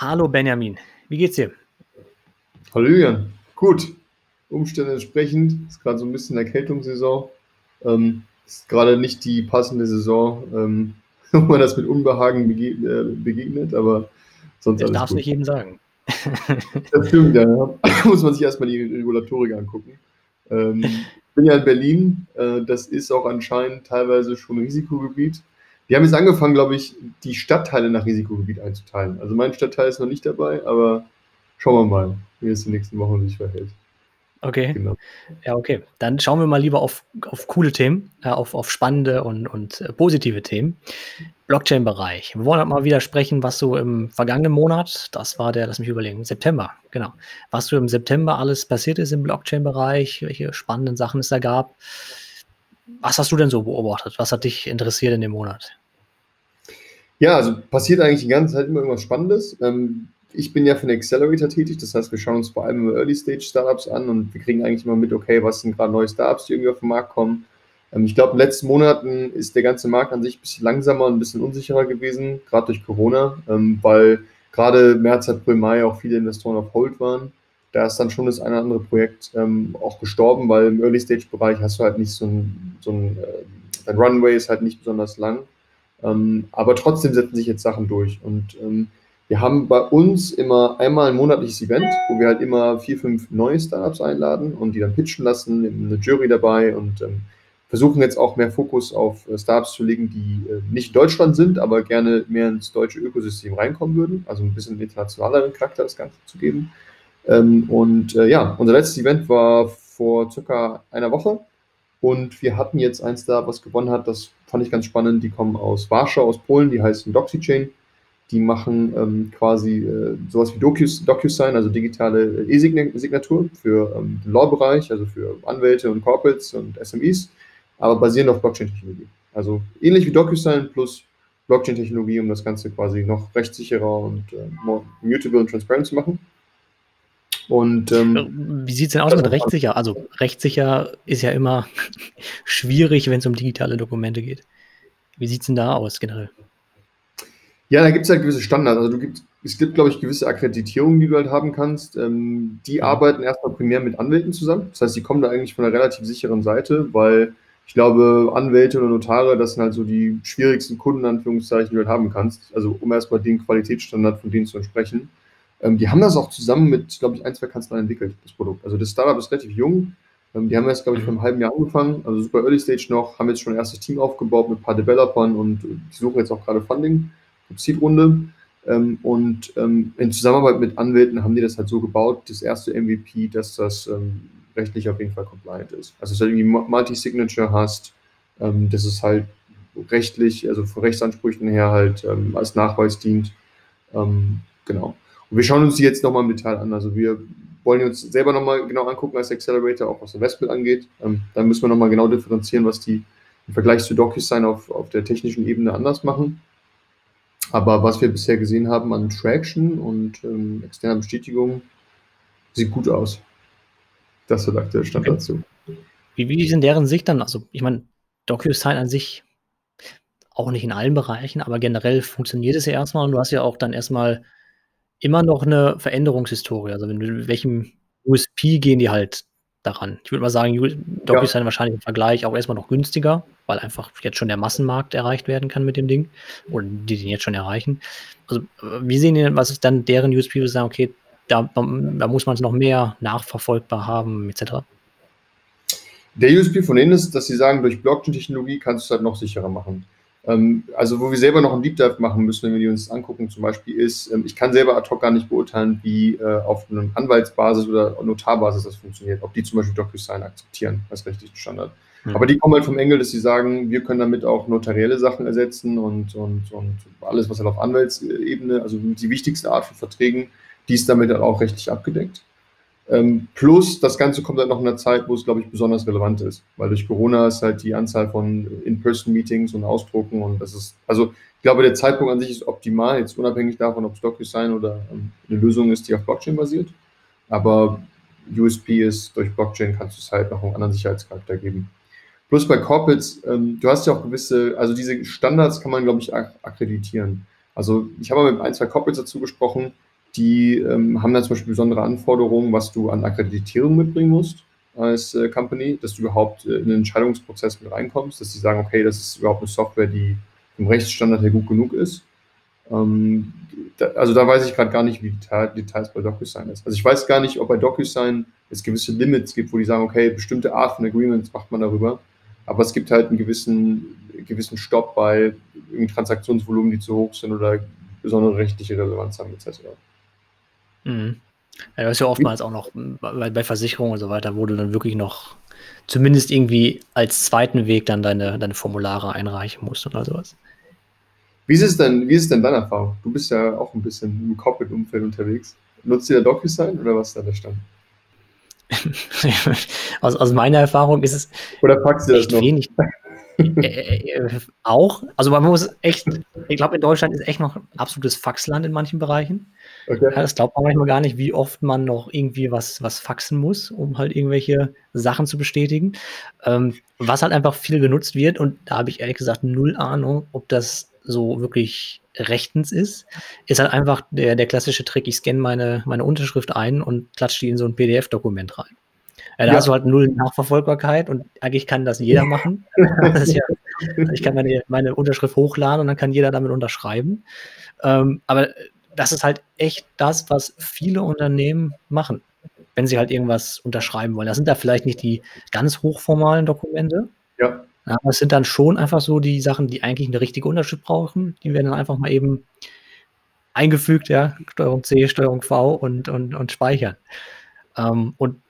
Hallo Benjamin, wie geht's dir? Hallöchen, gut. Umstände entsprechend, ist gerade so ein bisschen Erkältungssaison. Ähm, ist gerade nicht die passende Saison, ähm, wo man das mit Unbehagen bege äh, begegnet, aber sonst alles darfst gut. nicht jedem sagen. Das stimmt, ja. ja. Muss man sich erstmal die Regulatorik angucken. Ähm, ich bin ja in Berlin, äh, das ist auch anscheinend teilweise schon Risikogebiet. Die haben jetzt angefangen, glaube ich, die Stadtteile nach Risikogebiet einzuteilen. Also mein Stadtteil ist noch nicht dabei, aber schauen wir mal, wie es die nächsten Wochen sich verhält. Okay. Genau. Ja, okay. Dann schauen wir mal lieber auf, auf coole Themen, äh, auf, auf spannende und, und äh, positive Themen. Blockchain-Bereich. Wir wollen halt mal wieder sprechen, was so im vergangenen Monat, das war der, lass mich überlegen, September, genau. Was so im September alles passiert ist im Blockchain-Bereich, welche spannenden Sachen es da gab. Was hast du denn so beobachtet? Was hat dich interessiert in dem Monat? Ja, also passiert eigentlich die ganze Zeit immer irgendwas Spannendes. Ähm, ich bin ja für den Accelerator tätig, das heißt, wir schauen uns vor allem Early-Stage-Startups an und wir kriegen eigentlich immer mit, okay, was sind gerade neue Startups, die irgendwie auf den Markt kommen. Ähm, ich glaube, in den letzten Monaten ist der ganze Markt an sich ein bisschen langsamer und ein bisschen unsicherer gewesen, gerade durch Corona, ähm, weil gerade März, April, Mai auch viele Investoren auf Hold waren. Da ist dann schon das eine oder andere Projekt ähm, auch gestorben, weil im Early-Stage-Bereich hast du halt nicht so ein, so ein äh, dein Runway ist halt nicht besonders lang. Ähm, aber trotzdem setzen sich jetzt Sachen durch. Und ähm, wir haben bei uns immer einmal ein monatliches Event, wo wir halt immer vier, fünf neue Startups einladen und die dann pitchen lassen, eine Jury dabei und ähm, versuchen jetzt auch mehr Fokus auf äh, Startups zu legen, die äh, nicht Deutschland sind, aber gerne mehr ins deutsche Ökosystem reinkommen würden. Also ein bisschen internationaleren Charakter das Ganze zu geben. Ähm, und äh, ja, unser letztes Event war vor circa einer Woche und wir hatten jetzt eins da, was gewonnen hat, das fand ich ganz spannend. Die kommen aus Warschau, aus Polen, die heißen DoxyChain. Die machen ähm, quasi äh, sowas wie Docus, DocuSign, also digitale E-Signatur für ähm, den Law-Bereich, also für Anwälte und Corporates und SMEs, aber basierend auf Blockchain-Technologie. Also ähnlich wie DocuSign plus Blockchain-Technologie, um das Ganze quasi noch rechtssicherer und äh, more mutable und transparent zu machen. Und, ähm, Wie sieht es denn aus mit rechtssicher? Also rechtssicher ist ja immer schwierig, wenn es um digitale Dokumente geht. Wie sieht es denn da aus generell? Ja, da gibt es halt gewisse Standards. Also du gibt, es gibt, glaube ich, gewisse Akkreditierungen, die du halt haben kannst. Ähm, die mhm. arbeiten erstmal primär mit Anwälten zusammen. Das heißt, die kommen da eigentlich von einer relativ sicheren Seite, weil ich glaube, Anwälte oder Notare, das sind halt so die schwierigsten Kunden, Anführungszeichen, die du halt haben kannst. Also um erstmal den Qualitätsstandard von denen zu entsprechen. Ähm, die haben das auch zusammen mit, glaube ich, ein, zwei Kanzleien entwickelt, das Produkt. Also das Startup ist relativ jung. Ähm, die haben jetzt, glaube ich, vor einem halben Jahr angefangen, also super Early Stage noch, haben jetzt schon ein erstes Team aufgebaut mit ein paar Developern und die suchen jetzt auch gerade Funding, Seed-Runde. Ähm, und ähm, in Zusammenarbeit mit Anwälten haben die das halt so gebaut, das erste MVP, dass das ähm, rechtlich auf jeden Fall compliant ist. Also, dass du irgendwie Multi-Signature hast, ähm, dass es halt rechtlich, also von Rechtsansprüchen her halt ähm, als Nachweis dient. genau. Und wir schauen uns die jetzt nochmal im Detail an. Also wir wollen uns selber nochmal genau angucken als Accelerator, auch was Investment angeht. Ähm, dann müssen wir nochmal genau differenzieren, was die im Vergleich zu DocuSign auf, auf der technischen Ebene anders machen. Aber was wir bisher gesehen haben an Traction und ähm, externer Bestätigung, sieht gut aus. Das ist der Stand okay. dazu. Wie, wie ist in deren Sicht dann? Also, ich meine, DocuSign an sich auch nicht in allen Bereichen, aber generell funktioniert es ja erstmal und du hast ja auch dann erstmal immer noch eine Veränderungshistorie. Also, mit welchem USP gehen die halt daran? Ich würde mal sagen, DocuSign ja. wahrscheinlich im Vergleich auch erstmal noch günstiger, weil einfach jetzt schon der Massenmarkt erreicht werden kann mit dem Ding oder die den jetzt schon erreichen. Also, wie sehen die was ist dann deren USP, wo sie sagen, okay, da, da muss man es noch mehr nachverfolgbar haben etc.? Der USP von denen ist, dass sie sagen, durch Blockchain-Technologie kannst du es halt noch sicherer machen. Ähm, also wo wir selber noch einen Deep Dive machen müssen, wenn wir die uns angucken, zum Beispiel ist, ähm, ich kann selber ad hoc gar nicht beurteilen, wie äh, auf einem Anwaltsbasis oder Notarbasis das funktioniert, ob die zum Beispiel DocuSign akzeptieren als rechtlichen Standard. Mhm. Aber die kommen halt vom Engel, dass sie sagen, wir können damit auch notarielle Sachen ersetzen und, und, und alles, was halt auf Anwaltsebene, also die wichtigste Art von Verträgen, die ist damit halt auch rechtlich abgedeckt. Ähm, plus, das Ganze kommt halt noch in einer Zeit, wo es, glaube ich, besonders relevant ist, weil durch Corona ist halt die Anzahl von In-Person-Meetings und Ausdrucken und das ist, also ich glaube, der Zeitpunkt an sich ist optimal, jetzt unabhängig davon, ob es DocuSign oder ähm, eine Lösung ist, die auf Blockchain basiert. Aber USP ist, durch Blockchain kannst du es halt noch einen anderen Sicherheitscharakter geben. Plus bei Corporates, ähm, du hast ja auch gewisse, also diese Standards kann man, glaube ich, ak akkreditieren. Also ich habe mit ein, zwei Corporates dazu gesprochen, die ähm, haben dann zum Beispiel besondere Anforderungen, was du an Akkreditierung mitbringen musst als äh, Company, dass du überhaupt äh, in den Entscheidungsprozess mit reinkommst, dass sie sagen, okay, das ist überhaupt eine Software, die vom Rechtsstandard her gut genug ist. Ähm, da, also da weiß ich gerade gar nicht, wie die Details bei DocuSign ist. Also ich weiß gar nicht, ob bei DocuSign es gewisse Limits gibt, wo die sagen, okay, bestimmte Art von Agreements macht man darüber, aber es gibt halt einen gewissen, gewissen Stopp bei Transaktionsvolumen, die zu hoch sind oder besondere rechtliche Relevanz haben etc. Mhm. Ja, das ist ja oftmals auch noch bei, bei Versicherungen und so weiter, wo du dann wirklich noch zumindest irgendwie als zweiten Weg dann deine, deine Formulare einreichen musst oder sowas. Wie ist es denn, wie ist es denn deine Erfahrung? Du bist ja auch ein bisschen im Corporate-Umfeld unterwegs. Nutzt ihr da DocuSign oder was ist da der Stand? aus, aus meiner Erfahrung ist es oder packst du das noch? wenig. Äh, äh, auch. Also man muss echt, ich glaube, in Deutschland ist echt noch ein absolutes Faxland in manchen Bereichen. Okay. Ja, das glaubt man manchmal gar nicht, wie oft man noch irgendwie was, was faxen muss, um halt irgendwelche Sachen zu bestätigen. Ähm, was halt einfach viel genutzt wird, und da habe ich ehrlich gesagt null Ahnung, ob das so wirklich rechtens ist, ist halt einfach der, der klassische Trick, ich scanne meine, meine Unterschrift ein und klatsche die in so ein PDF-Dokument rein. Ja, da ja. hast du halt null Nachverfolgbarkeit und eigentlich kann das jeder machen. Das ja, ich kann meine, meine Unterschrift hochladen und dann kann jeder damit unterschreiben. Ähm, aber das ist halt echt das, was viele Unternehmen machen, wenn sie halt irgendwas unterschreiben wollen. Das sind da vielleicht nicht die ganz hochformalen Dokumente. Ja. Aber es sind dann schon einfach so die Sachen, die eigentlich eine richtige Unterschrift brauchen. Die werden dann einfach mal eben eingefügt, ja, Steuerung C, Steuerung V und, und, und speichern. Ähm, und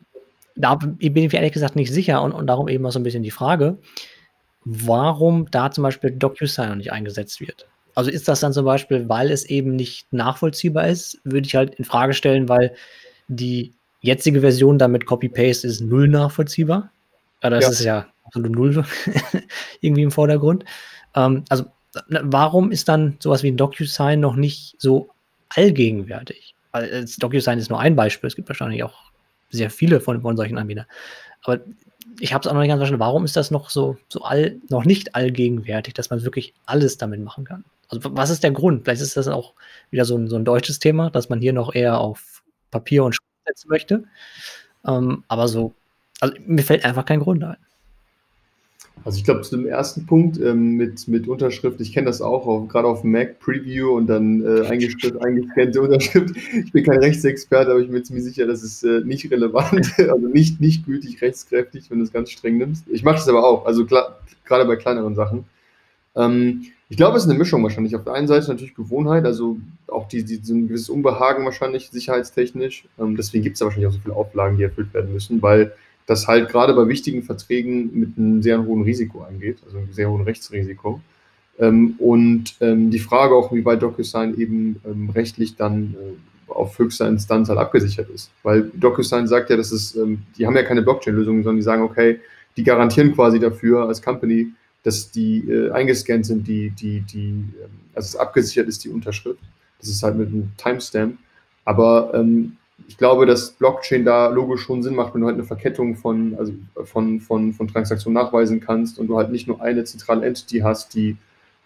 da bin ich mir ehrlich gesagt nicht sicher und, und darum eben auch so ein bisschen die Frage, warum da zum Beispiel DocuSign noch nicht eingesetzt wird. Also ist das dann zum Beispiel, weil es eben nicht nachvollziehbar ist, würde ich halt in Frage stellen, weil die jetzige Version damit Copy-Paste ist null nachvollziehbar. Ja, das ja. ist ja absolut null irgendwie im Vordergrund. Ähm, also warum ist dann sowas wie ein DocuSign noch nicht so allgegenwärtig? Weil DocuSign ist nur ein Beispiel, es gibt wahrscheinlich auch sehr viele von, von solchen Anbietern. Aber ich habe es auch noch nicht ganz verstanden, warum ist das noch so, so all, noch nicht allgegenwärtig, dass man wirklich alles damit machen kann? Also was ist der Grund? Vielleicht ist das auch wieder so ein, so ein deutsches Thema, dass man hier noch eher auf Papier und Schrift setzen möchte. Ähm, aber so, also mir fällt einfach kein Grund ein. Also ich glaube, zu dem ersten Punkt ähm, mit, mit Unterschrift, ich kenne das auch, gerade auf Mac Preview und dann äh, eingescannte Unterschrift. Ich bin kein Rechtsexperte, aber ich bin mir ziemlich sicher, das ist äh, nicht relevant, also nicht, nicht gültig rechtskräftig, wenn du es ganz streng nimmst. Ich mache das aber auch, also gerade bei kleineren Sachen. Ähm, ich glaube, es ist eine Mischung wahrscheinlich. Auf der einen Seite natürlich Gewohnheit, also auch die, die, so ein gewisses Unbehagen wahrscheinlich sicherheitstechnisch. Ähm, deswegen gibt es ja wahrscheinlich auch so viele Auflagen, die erfüllt werden müssen, weil das halt gerade bei wichtigen Verträgen mit einem sehr hohen Risiko angeht, also einem sehr hohen Rechtsrisiko. Ähm, und ähm, die Frage auch, wie weit DocuSign eben ähm, rechtlich dann äh, auf höchster Instanz halt abgesichert ist. Weil DocuSign sagt ja, dass es, ähm, die haben ja keine Blockchain-Lösung, sondern die sagen, okay, die garantieren quasi dafür als Company, dass die äh, eingescannt sind, die, die, die, ähm, also es abgesichert ist, die Unterschrift. Das ist halt mit einem Timestamp. Aber ähm, ich glaube, dass Blockchain da logisch schon Sinn macht, wenn du halt eine Verkettung von, also von, von, von Transaktionen nachweisen kannst und du halt nicht nur eine zentrale Entity hast, die,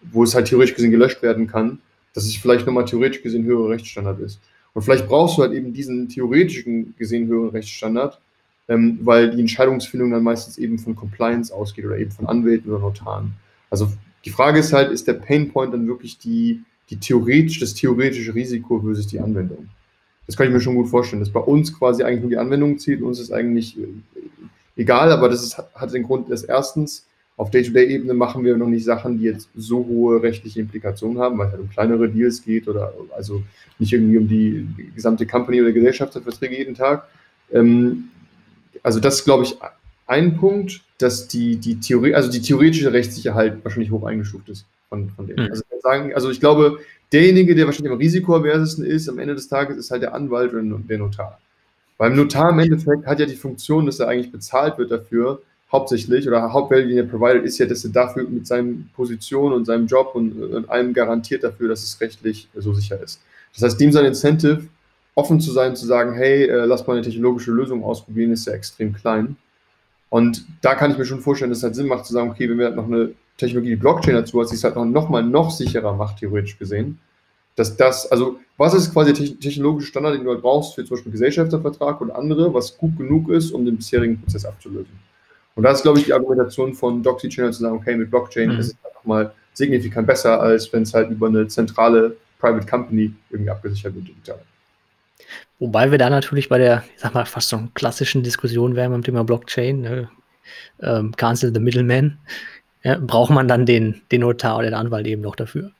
wo es halt theoretisch gesehen gelöscht werden kann, dass es vielleicht nochmal theoretisch gesehen höherer Rechtsstandard ist. Und vielleicht brauchst du halt eben diesen theoretischen gesehen höheren Rechtsstandard, ähm, weil die Entscheidungsfindung dann meistens eben von Compliance ausgeht oder eben von Anwälten oder Notaren. Also die Frage ist halt, ist der Painpoint dann wirklich die, die theoretisch, das theoretische Risiko versus die Anwendung? Das kann ich mir schon gut vorstellen, dass bei uns quasi eigentlich nur die Anwendung zieht. Uns ist eigentlich äh, egal, aber das ist, hat den Grund, dass erstens auf Day-to-Day-Ebene machen wir noch nicht Sachen, die jetzt so hohe rechtliche Implikationen haben, weil es halt um kleinere Deals geht oder also nicht irgendwie um die gesamte Company oder Gesellschaftsverträge jeden Tag. Ähm, also das ist, glaube ich, ein Punkt, dass die, die Theorie, also die theoretische Rechtssicherheit wahrscheinlich hoch eingestuft ist von, von denen. Mhm. Also, sagen, also ich glaube, derjenige, der wahrscheinlich am risikoaversesten ist, am Ende des Tages ist halt der Anwalt oder der Notar. Beim Notar im Endeffekt hat ja die Funktion, dass er eigentlich bezahlt wird dafür, hauptsächlich, oder den er provided, ist ja, dass er dafür mit seinem Position und seinem Job und, und allem garantiert dafür, dass es rechtlich so sicher ist. Das heißt, dem sein Incentive, offen zu sein, zu sagen, hey, äh, lass mal eine technologische Lösung ausprobieren, ist ja extrem klein. Und da kann ich mir schon vorstellen, dass es halt Sinn macht, zu sagen, okay, wenn wir halt noch eine Technologie, die Blockchain dazu hat, die es halt noch, noch mal noch sicherer macht, theoretisch gesehen, dass das, also was ist quasi der technologische Standard, den du halt brauchst für zum Beispiel Gesellschaftervertrag und andere, was gut genug ist, um den bisherigen Prozess abzulösen. Und da ist, glaube ich, die Argumentation von Doxy Channel zu sagen, okay, mit Blockchain mhm. ist es einfach mal signifikant besser, als wenn es halt über eine zentrale Private Company irgendwie abgesichert wird digital. Wobei wir da natürlich bei der, ich sag mal, fast so klassischen Diskussion wären beim Thema Blockchain, ne? ähm, Cancel the Middleman, ja, braucht man dann den, den Notar oder den Anwalt eben noch dafür.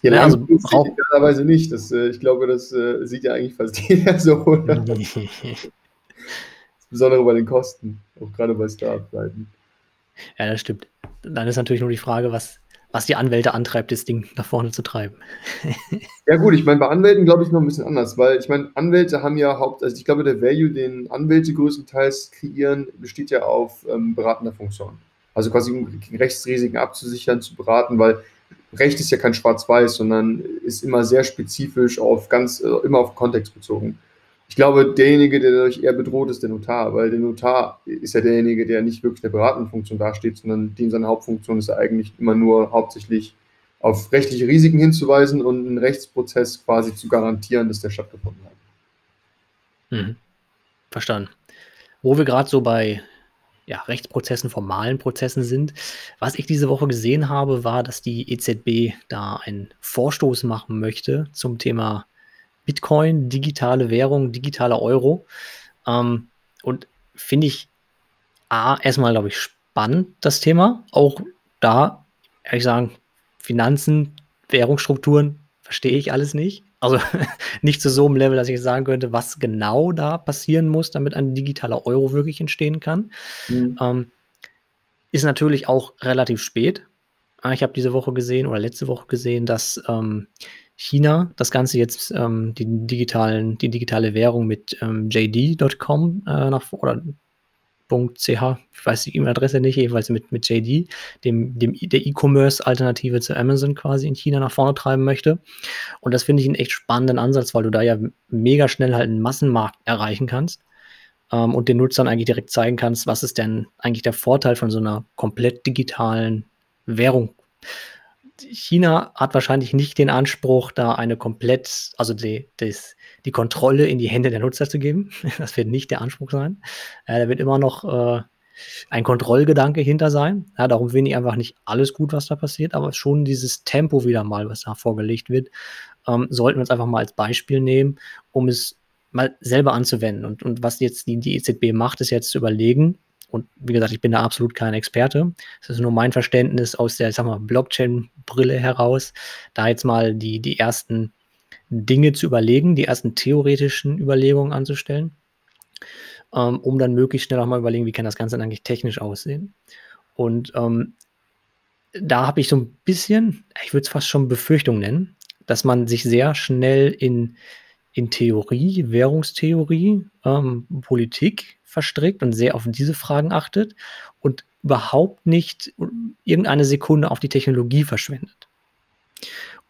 Ja, ja also braucht idealerweise nicht. Das, äh, ich glaube, das äh, sieht ja eigentlich fast jeder so. Insbesondere bei den Kosten, auch gerade bei Startup-Seiten. Ja, das stimmt. Dann ist natürlich nur die Frage, was, was die Anwälte antreibt, das Ding nach vorne zu treiben. ja gut, ich meine, bei Anwälten glaube ich noch ein bisschen anders, weil ich meine, Anwälte haben ja Haupt, also ich glaube, der Value, den Anwälte größtenteils kreieren, besteht ja auf ähm, beratender Funktion. Also quasi um Rechtsrisiken abzusichern, zu beraten, weil Recht ist ja kein Schwarz-Weiß, sondern ist immer sehr spezifisch auf ganz, äh, immer auf Kontext bezogen. Ich glaube, derjenige, der dadurch eher bedroht ist, der Notar, weil der Notar ist ja derjenige, der nicht wirklich der beratenden Funktion dasteht, sondern dem seine Hauptfunktion ist eigentlich immer nur hauptsächlich auf rechtliche Risiken hinzuweisen und einen Rechtsprozess quasi zu garantieren, dass der stattgefunden hat. Mhm. Verstanden. Wo wir gerade so bei ja, Rechtsprozessen, formalen Prozessen sind. Was ich diese Woche gesehen habe, war, dass die EZB da einen Vorstoß machen möchte zum Thema Bitcoin, digitale Währung, digitaler Euro. Ähm, und finde ich A, erstmal, glaube ich, spannend, das Thema. Auch da, ehrlich sagen, Finanzen, Währungsstrukturen, verstehe ich alles nicht. Also nicht zu so einem Level, dass ich sagen könnte, was genau da passieren muss, damit ein digitaler Euro wirklich entstehen kann. Mhm. Ähm, ist natürlich auch relativ spät. Ah, ich habe diese Woche gesehen oder letzte Woche gesehen, dass ähm, China das Ganze jetzt ähm, die digitalen, die digitale Währung mit ähm, JD.com äh, nach oder .ch, ich weiß die E-Mail-Adresse nicht, jedenfalls mit, mit JD, dem, dem der E-Commerce-Alternative zu Amazon quasi in China nach vorne treiben möchte. Und das finde ich einen echt spannenden Ansatz, weil du da ja mega schnell halt einen Massenmarkt erreichen kannst ähm, und den Nutzern eigentlich direkt zeigen kannst, was ist denn eigentlich der Vorteil von so einer komplett digitalen Währung China hat wahrscheinlich nicht den Anspruch, da eine komplett, also die, das, die Kontrolle in die Hände der Nutzer zu geben. Das wird nicht der Anspruch sein. Äh, da wird immer noch äh, ein Kontrollgedanke hinter sein. Ja, darum finde ich einfach nicht alles gut, was da passiert, aber schon dieses Tempo wieder mal, was da vorgelegt wird, ähm, sollten wir uns einfach mal als Beispiel nehmen, um es mal selber anzuwenden. Und, und was jetzt die, die EZB macht, ist jetzt zu überlegen, und wie gesagt, ich bin da absolut kein Experte. Das ist nur mein Verständnis aus der, Blockchain-Brille heraus, da jetzt mal die, die ersten Dinge zu überlegen, die ersten theoretischen Überlegungen anzustellen, ähm, um dann möglichst schnell auch mal überlegen, wie kann das Ganze dann eigentlich technisch aussehen. Und ähm, da habe ich so ein bisschen, ich würde es fast schon Befürchtung nennen, dass man sich sehr schnell in, in Theorie, Währungstheorie, ähm, Politik verstrickt und sehr auf diese Fragen achtet und überhaupt nicht irgendeine Sekunde auf die Technologie verschwendet.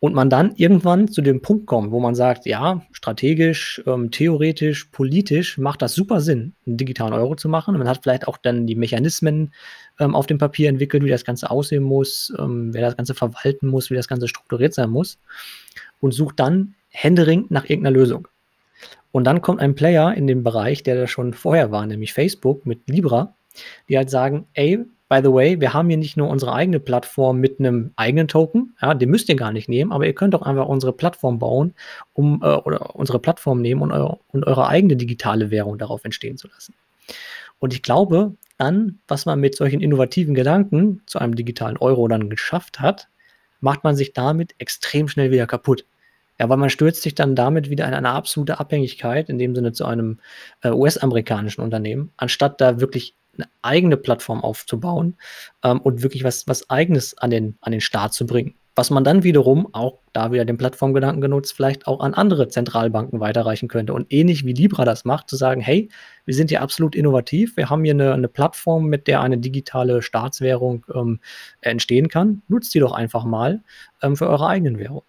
Und man dann irgendwann zu dem Punkt kommt, wo man sagt, ja, strategisch, ähm, theoretisch, politisch macht das super Sinn, einen digitalen Euro zu machen. Man hat vielleicht auch dann die Mechanismen ähm, auf dem Papier entwickelt, wie das Ganze aussehen muss, ähm, wer das Ganze verwalten muss, wie das Ganze strukturiert sein muss und sucht dann händeringend nach irgendeiner Lösung. Und dann kommt ein Player in dem Bereich, der da schon vorher war, nämlich Facebook mit Libra, die halt sagen, ey, by the way, wir haben hier nicht nur unsere eigene Plattform mit einem eigenen Token, ja, den müsst ihr gar nicht nehmen, aber ihr könnt doch einfach unsere Plattform bauen, um äh, oder unsere Plattform nehmen und, eure, und eure eigene digitale Währung darauf entstehen zu lassen. Und ich glaube, dann, was man mit solchen innovativen Gedanken zu einem digitalen Euro dann geschafft hat, macht man sich damit extrem schnell wieder kaputt. Ja, weil man stürzt sich dann damit wieder in eine absolute Abhängigkeit, in dem Sinne zu einem äh, US-amerikanischen Unternehmen, anstatt da wirklich eine eigene Plattform aufzubauen ähm, und wirklich was, was Eigenes an den, an den Start zu bringen. Was man dann wiederum, auch da wieder den Plattformgedanken genutzt, vielleicht auch an andere Zentralbanken weiterreichen könnte. Und ähnlich wie Libra das macht, zu sagen, hey, wir sind hier absolut innovativ, wir haben hier eine, eine Plattform, mit der eine digitale Staatswährung ähm, entstehen kann. Nutzt die doch einfach mal ähm, für eure eigenen Währungen.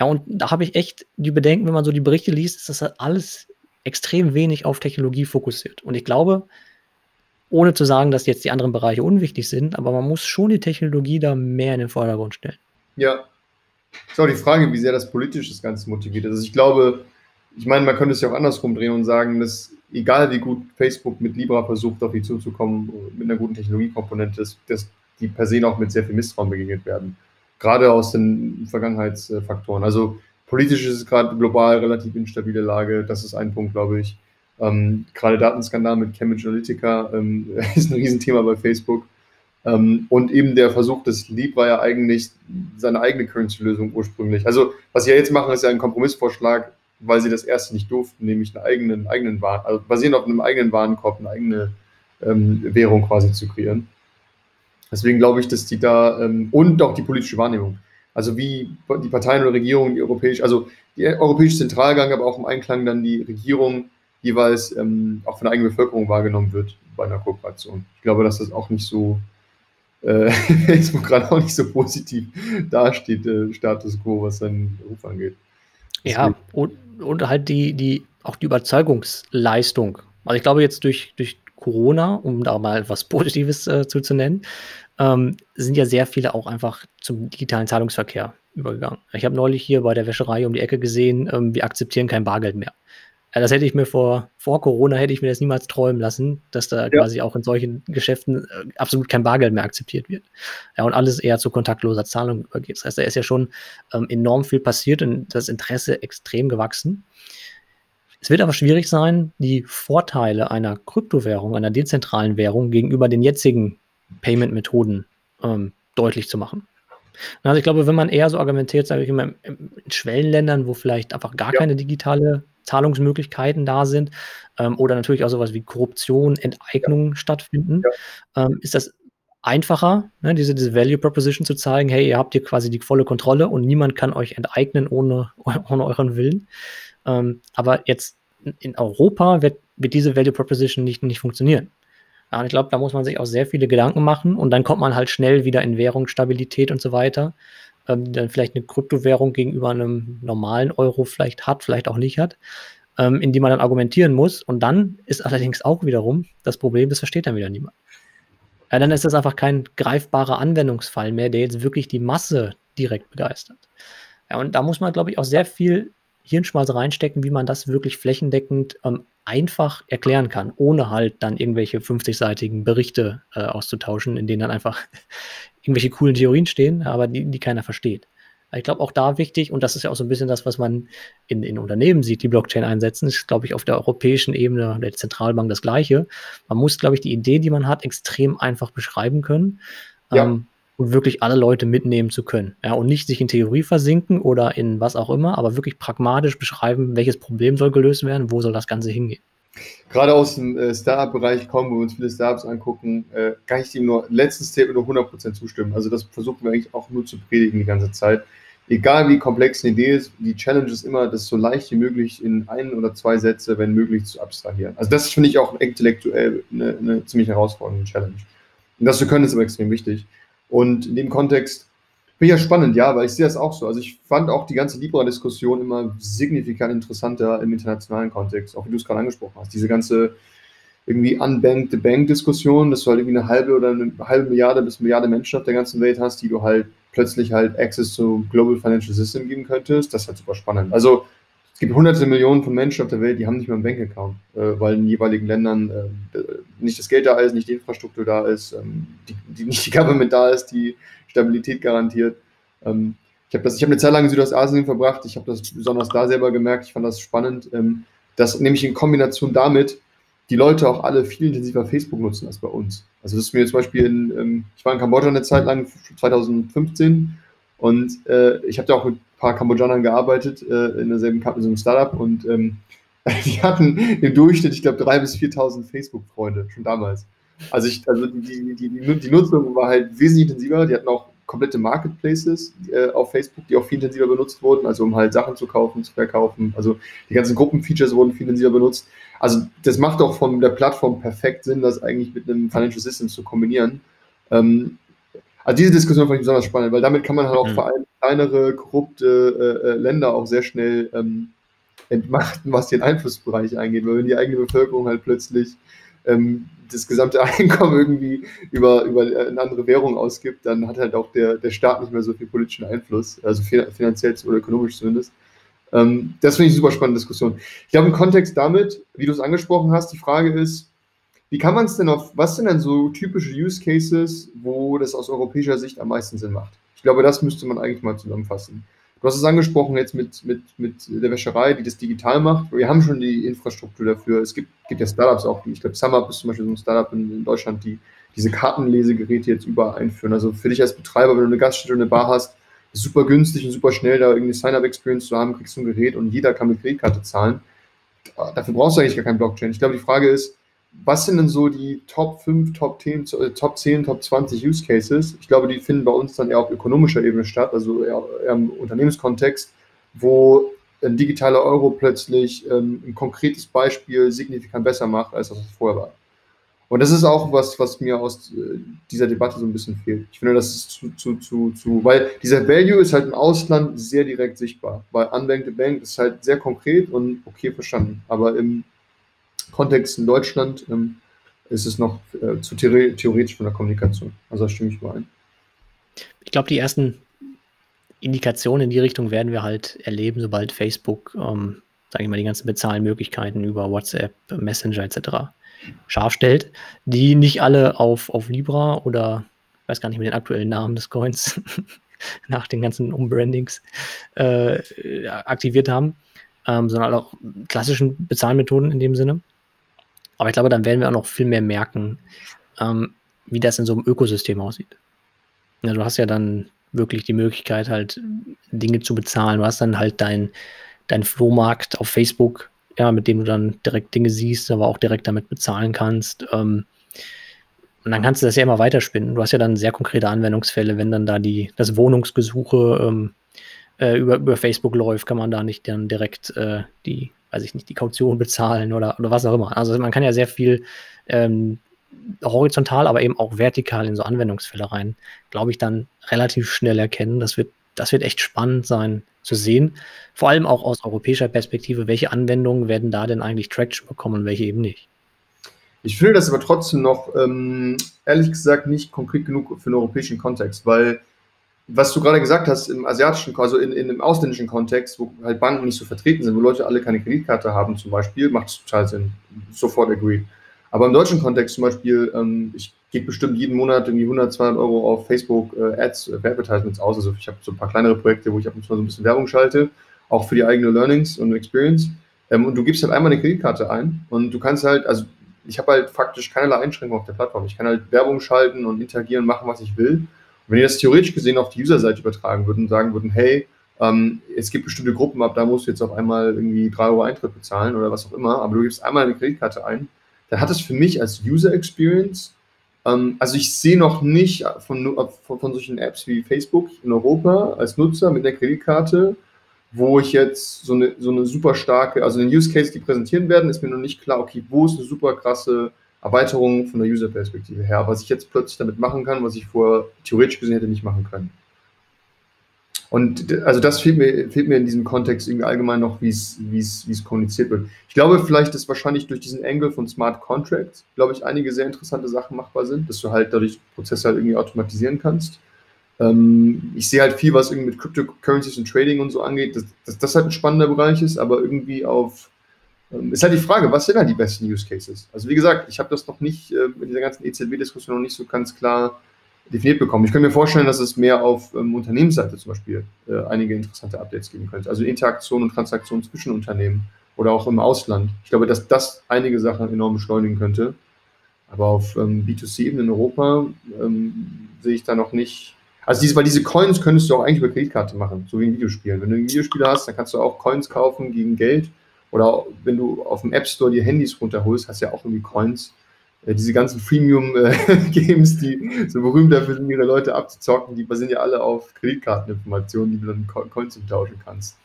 Ja, und da habe ich echt die Bedenken, wenn man so die Berichte liest, ist das halt alles extrem wenig auf Technologie fokussiert. Und ich glaube, ohne zu sagen, dass jetzt die anderen Bereiche unwichtig sind, aber man muss schon die Technologie da mehr in den Vordergrund stellen. Ja, Ist auch die Frage, wie sehr das politisch das Ganze motiviert. Also ich glaube, ich meine, man könnte es ja auch andersrum drehen und sagen, dass egal wie gut Facebook mit Libra versucht, auf die zuzukommen, mit einer guten Technologiekomponente, dass, dass die per se auch mit sehr viel Misstrauen begegnet werden. Gerade aus den Vergangenheitsfaktoren. Also politisch ist es gerade global relativ instabile Lage. Das ist ein Punkt, glaube ich. Ähm, gerade Datenskandal mit Cambridge Analytica ähm, ist ein Riesenthema bei Facebook. Ähm, und eben der Versuch des Leap war ja eigentlich seine eigene Currency-Lösung ursprünglich. Also, was sie ja jetzt machen, ist ja ein Kompromissvorschlag, weil sie das erste nicht durften, nämlich einen eigenen, eigenen Waren, also basierend auf einem eigenen Warenkorb, eine eigene ähm, Währung quasi zu kreieren. Deswegen glaube ich, dass die da ähm, und auch die politische Wahrnehmung. Also wie die Parteien oder Regierungen, die europäisch, also die europäische Zentralgang, aber auch im Einklang dann die Regierung jeweils ähm, auch von der eigenen Bevölkerung wahrgenommen wird bei einer Kooperation. Ich glaube, dass das auch nicht so äh, Facebook gerade auch nicht so positiv dasteht, äh, Status quo, was seinen Ruf angeht. Ja, und, und halt die, die, auch die Überzeugungsleistung. Also ich glaube jetzt durch, durch Corona, um da mal etwas Positives äh, nennen, ähm, sind ja sehr viele auch einfach zum digitalen Zahlungsverkehr übergegangen. Ich habe neulich hier bei der Wäscherei um die Ecke gesehen, ähm, wir akzeptieren kein Bargeld mehr. Ja, das hätte ich mir vor, vor Corona hätte ich mir das niemals träumen lassen, dass da ja. quasi auch in solchen Geschäften äh, absolut kein Bargeld mehr akzeptiert wird. Ja, und alles eher zu kontaktloser Zahlung übergeht. Das heißt, da ist ja schon ähm, enorm viel passiert und das Interesse extrem gewachsen. Es wird aber schwierig sein, die Vorteile einer Kryptowährung, einer dezentralen Währung gegenüber den jetzigen Payment-Methoden ähm, deutlich zu machen. Also ich glaube, wenn man eher so argumentiert, sage ich immer, in Schwellenländern, wo vielleicht einfach gar ja. keine digitale Zahlungsmöglichkeiten da sind ähm, oder natürlich auch sowas wie Korruption, Enteignungen ja. stattfinden, ja. Ähm, ist das einfacher, ne, diese, diese Value Proposition zu zeigen, hey, ihr habt hier quasi die volle Kontrolle und niemand kann euch enteignen ohne, ohne euren Willen. Ähm, aber jetzt in Europa wird, wird diese Value Proposition nicht, nicht funktionieren. Ja, und ich glaube, da muss man sich auch sehr viele Gedanken machen und dann kommt man halt schnell wieder in Währungsstabilität und so weiter. Ähm, dann vielleicht eine Kryptowährung gegenüber einem normalen Euro vielleicht hat, vielleicht auch nicht hat, ähm, in die man dann argumentieren muss. Und dann ist allerdings auch wiederum das Problem, das versteht dann wieder niemand. Ja, dann ist das einfach kein greifbarer Anwendungsfall mehr, der jetzt wirklich die Masse direkt begeistert. Ja, und da muss man, glaube ich, auch sehr viel Hirnschmalz reinstecken, wie man das wirklich flächendeckend ähm, einfach erklären kann, ohne halt dann irgendwelche 50-seitigen Berichte äh, auszutauschen, in denen dann einfach irgendwelche coolen Theorien stehen, aber die, die keiner versteht. Ich glaube, auch da wichtig, und das ist ja auch so ein bisschen das, was man in, in Unternehmen sieht, die Blockchain einsetzen, ist, glaube ich, auf der europäischen Ebene der Zentralbank das Gleiche. Man muss, glaube ich, die Idee, die man hat, extrem einfach beschreiben können. Ja. Ähm, und wirklich alle Leute mitnehmen zu können. Ja, und nicht sich in Theorie versinken oder in was auch immer, aber wirklich pragmatisch beschreiben, welches Problem soll gelöst werden, wo soll das Ganze hingehen. Gerade aus dem äh, Startup-Bereich kommen, wo wir uns viele Startups angucken, äh, kann ich dem nur letztes Statement nur 100% zustimmen. Also das versuchen wir eigentlich auch nur zu predigen die ganze Zeit. Egal wie komplex eine Idee ist, die Challenge ist immer, das so leicht wie möglich in ein oder zwei Sätze, wenn möglich, zu abstrahieren. Also das finde ich auch intellektuell eine, eine ziemlich herausfordernde Challenge. Und das zu können ist aber extrem wichtig. Und in dem Kontext finde ich ja spannend, ja, weil ich sehe das auch so. Also ich fand auch die ganze Libra-Diskussion immer signifikant interessanter im internationalen Kontext, auch wie du es gerade angesprochen hast. Diese ganze irgendwie unbanked Bank-Diskussion, dass du halt irgendwie eine halbe oder eine halbe Milliarde bis Milliarde Menschen auf der ganzen Welt hast, die du halt plötzlich halt Access to Global Financial System geben könntest, das ist halt super spannend. Also gibt hunderte Millionen von Menschen auf der Welt, die haben nicht mehr einen Bankaccount, äh, weil in jeweiligen Ländern äh, nicht das Geld da ist, nicht die Infrastruktur da ist, ähm, die, die, nicht die Government da ist, die Stabilität garantiert. Ähm, ich habe hab eine Zeit lang in Südostasien verbracht, ich habe das besonders da selber gemerkt, ich fand das spannend, ähm, dass nämlich in Kombination damit die Leute auch alle viel intensiver Facebook nutzen als bei uns. Also das ist mir zum Beispiel, in, ähm, ich war in Kambodscha eine Zeit lang, 2015, und äh, ich habe da auch mit paar Kambodschanern gearbeitet, äh, in derselben in so einem Startup und ähm, die hatten im Durchschnitt, ich glaube, 3.000 bis 4.000 Facebook-Freunde, schon damals. Also, ich, also die, die, die, die, Nutzung war halt wesentlich intensiver. Die hatten auch komplette Marketplaces äh, auf Facebook, die auch viel intensiver benutzt wurden, also um halt Sachen zu kaufen, zu verkaufen. Also die ganzen Gruppenfeatures wurden viel intensiver benutzt. Also das macht auch von der Plattform perfekt Sinn, das eigentlich mit einem Financial System zu kombinieren. Ähm, also diese Diskussion fand ich besonders spannend, weil damit kann man halt auch mhm. vor allem kleinere, korrupte äh, äh, Länder auch sehr schnell ähm, entmachten, was den Einflussbereich angeht. Weil wenn die eigene Bevölkerung halt plötzlich ähm, das gesamte Einkommen irgendwie über, über eine andere Währung ausgibt, dann hat halt auch der, der Staat nicht mehr so viel politischen Einfluss, also finanziell oder ökonomisch zumindest. Ähm, das finde ich eine super spannende Diskussion. Ich glaube, im Kontext damit, wie du es angesprochen hast, die Frage ist, wie kann man es denn auf, was sind denn so typische Use Cases, wo das aus europäischer Sicht am meisten Sinn macht? Ich glaube, das müsste man eigentlich mal zusammenfassen. Du hast es angesprochen jetzt mit, mit, mit der Wäscherei, die das digital macht. Wir haben schon die Infrastruktur dafür. Es gibt, gibt ja Startups auch, die, ich glaube, SumUp ist zum Beispiel so ein Startup in, in, Deutschland, die diese Kartenlesegeräte jetzt überall einführen. Also für dich als Betreiber, wenn du eine Gaststätte und eine Bar hast, ist super günstig und super schnell, da irgendeine Sign-up-Experience zu haben, kriegst du ein Gerät und jeder kann mit Kreditkarte zahlen. Dafür brauchst du eigentlich gar kein Blockchain. Ich glaube, die Frage ist, was sind denn so die Top 5, Top 10, äh, Top 10, Top 20 Use Cases? Ich glaube, die finden bei uns dann eher auf ökonomischer Ebene statt, also eher, eher im Unternehmenskontext, wo ein digitaler Euro plötzlich ähm, ein konkretes Beispiel signifikant besser macht, als das vorher war. Und das ist auch was, was mir aus äh, dieser Debatte so ein bisschen fehlt. Ich finde, das ist zu, zu, zu, zu, weil dieser Value ist halt im Ausland sehr direkt sichtbar. Weil Unbank the Bank ist halt sehr konkret und okay verstanden. Aber im Kontext in Deutschland ähm, ist es noch äh, zu theoretisch von der Kommunikation. Also da stimme ich mal ein. Ich glaube, die ersten Indikationen in die Richtung werden wir halt erleben, sobald Facebook, ähm, sage ich mal, die ganzen Bezahlmöglichkeiten über WhatsApp, Messenger etc. scharf stellt, die nicht alle auf, auf Libra oder ich weiß gar nicht mehr den aktuellen Namen des Coins nach den ganzen Umbrandings äh, aktiviert haben, ähm, sondern auch klassischen Bezahlmethoden in dem Sinne. Aber ich glaube, dann werden wir auch noch viel mehr merken, ähm, wie das in so einem Ökosystem aussieht. Ja, du hast ja dann wirklich die Möglichkeit, halt Dinge zu bezahlen. Du hast dann halt dein, dein Flohmarkt auf Facebook, ja, mit dem du dann direkt Dinge siehst, aber auch direkt damit bezahlen kannst. Ähm, und dann kannst du das ja immer weiterspinnen. Du hast ja dann sehr konkrete Anwendungsfälle, wenn dann da die, das Wohnungsgesuche ähm, äh, über, über Facebook läuft, kann man da nicht dann direkt äh, die weiß ich nicht, die Kaution bezahlen oder, oder was auch immer. Also man kann ja sehr viel ähm, horizontal, aber eben auch vertikal in so Anwendungsfälle rein, glaube ich, dann relativ schnell erkennen. Das wird, das wird echt spannend sein zu sehen. Vor allem auch aus europäischer Perspektive, welche Anwendungen werden da denn eigentlich Traction bekommen und welche eben nicht. Ich finde das aber trotzdem noch, ähm, ehrlich gesagt, nicht konkret genug für den europäischen Kontext, weil was du gerade gesagt hast, im asiatischen, also in, in einem ausländischen Kontext, wo halt Banken nicht so vertreten sind, wo Leute alle keine Kreditkarte haben zum Beispiel, macht es total Sinn. Sofort agree. Aber im deutschen Kontext zum Beispiel, ähm, ich gebe bestimmt jeden Monat irgendwie 100, 200 Euro auf Facebook äh, Ads, äh, Advertisements aus. Also ich habe so ein paar kleinere Projekte, wo ich ab und zu mal so ein bisschen Werbung schalte, auch für die eigene Learnings und Experience. Ähm, und du gibst halt einmal eine Kreditkarte ein und du kannst halt, also ich habe halt faktisch keinerlei Einschränkungen auf der Plattform. Ich kann halt Werbung schalten und interagieren, machen, was ich will. Wenn die das theoretisch gesehen auf die User-Seite übertragen würden und sagen würden, hey, ähm, es gibt bestimmte Gruppen, ab da musst du jetzt auf einmal irgendwie 3 Euro Eintritt bezahlen oder was auch immer, aber du gibst einmal eine Kreditkarte ein, dann hat es für mich als User Experience, ähm, also ich sehe noch nicht von, von, von solchen Apps wie Facebook in Europa als Nutzer mit der Kreditkarte, wo ich jetzt so eine, so eine super starke, also den Use Case, die präsentieren werden, ist mir noch nicht klar, okay, wo ist eine super krasse Erweiterung von der User-Perspektive her, was ich jetzt plötzlich damit machen kann, was ich vorher theoretisch gesehen hätte nicht machen können. Und also das fehlt mir, fehlt mir in diesem Kontext irgendwie allgemein noch, wie es, kommuniziert wird. Ich glaube vielleicht, dass wahrscheinlich durch diesen Angle von Smart Contracts, glaube ich, einige sehr interessante Sachen machbar sind, dass du halt dadurch Prozesse halt irgendwie automatisieren kannst. Ähm, ich sehe halt viel, was irgendwie mit Cryptocurrencies und Trading und so angeht, dass, das halt ein spannender Bereich ist, aber irgendwie auf ist halt die Frage, was sind halt die besten Use Cases? Also wie gesagt, ich habe das noch nicht äh, in dieser ganzen EZB-Diskussion noch nicht so ganz klar definiert bekommen. Ich könnte mir vorstellen, dass es mehr auf ähm, Unternehmensseite zum Beispiel äh, einige interessante Updates geben könnte. Also Interaktion und Transaktion zwischen Unternehmen oder auch im Ausland. Ich glaube, dass das einige Sachen enorm beschleunigen könnte. Aber auf ähm, B2C-Ebene in Europa ähm, sehe ich da noch nicht. Also diese, weil diese Coins könntest du auch eigentlich über Kreditkarte machen, so wie in Videospielen. Wenn du ein Videospiel hast, dann kannst du auch Coins kaufen gegen Geld oder wenn du auf dem App Store die Handys runterholst, hast du ja auch irgendwie Coins. Äh, diese ganzen Freemium-Games, äh, die so berühmt dafür sind, ihre Leute abzuzocken, die basieren ja alle auf Kreditkarteninformationen, die du dann Coins umtauschen kannst.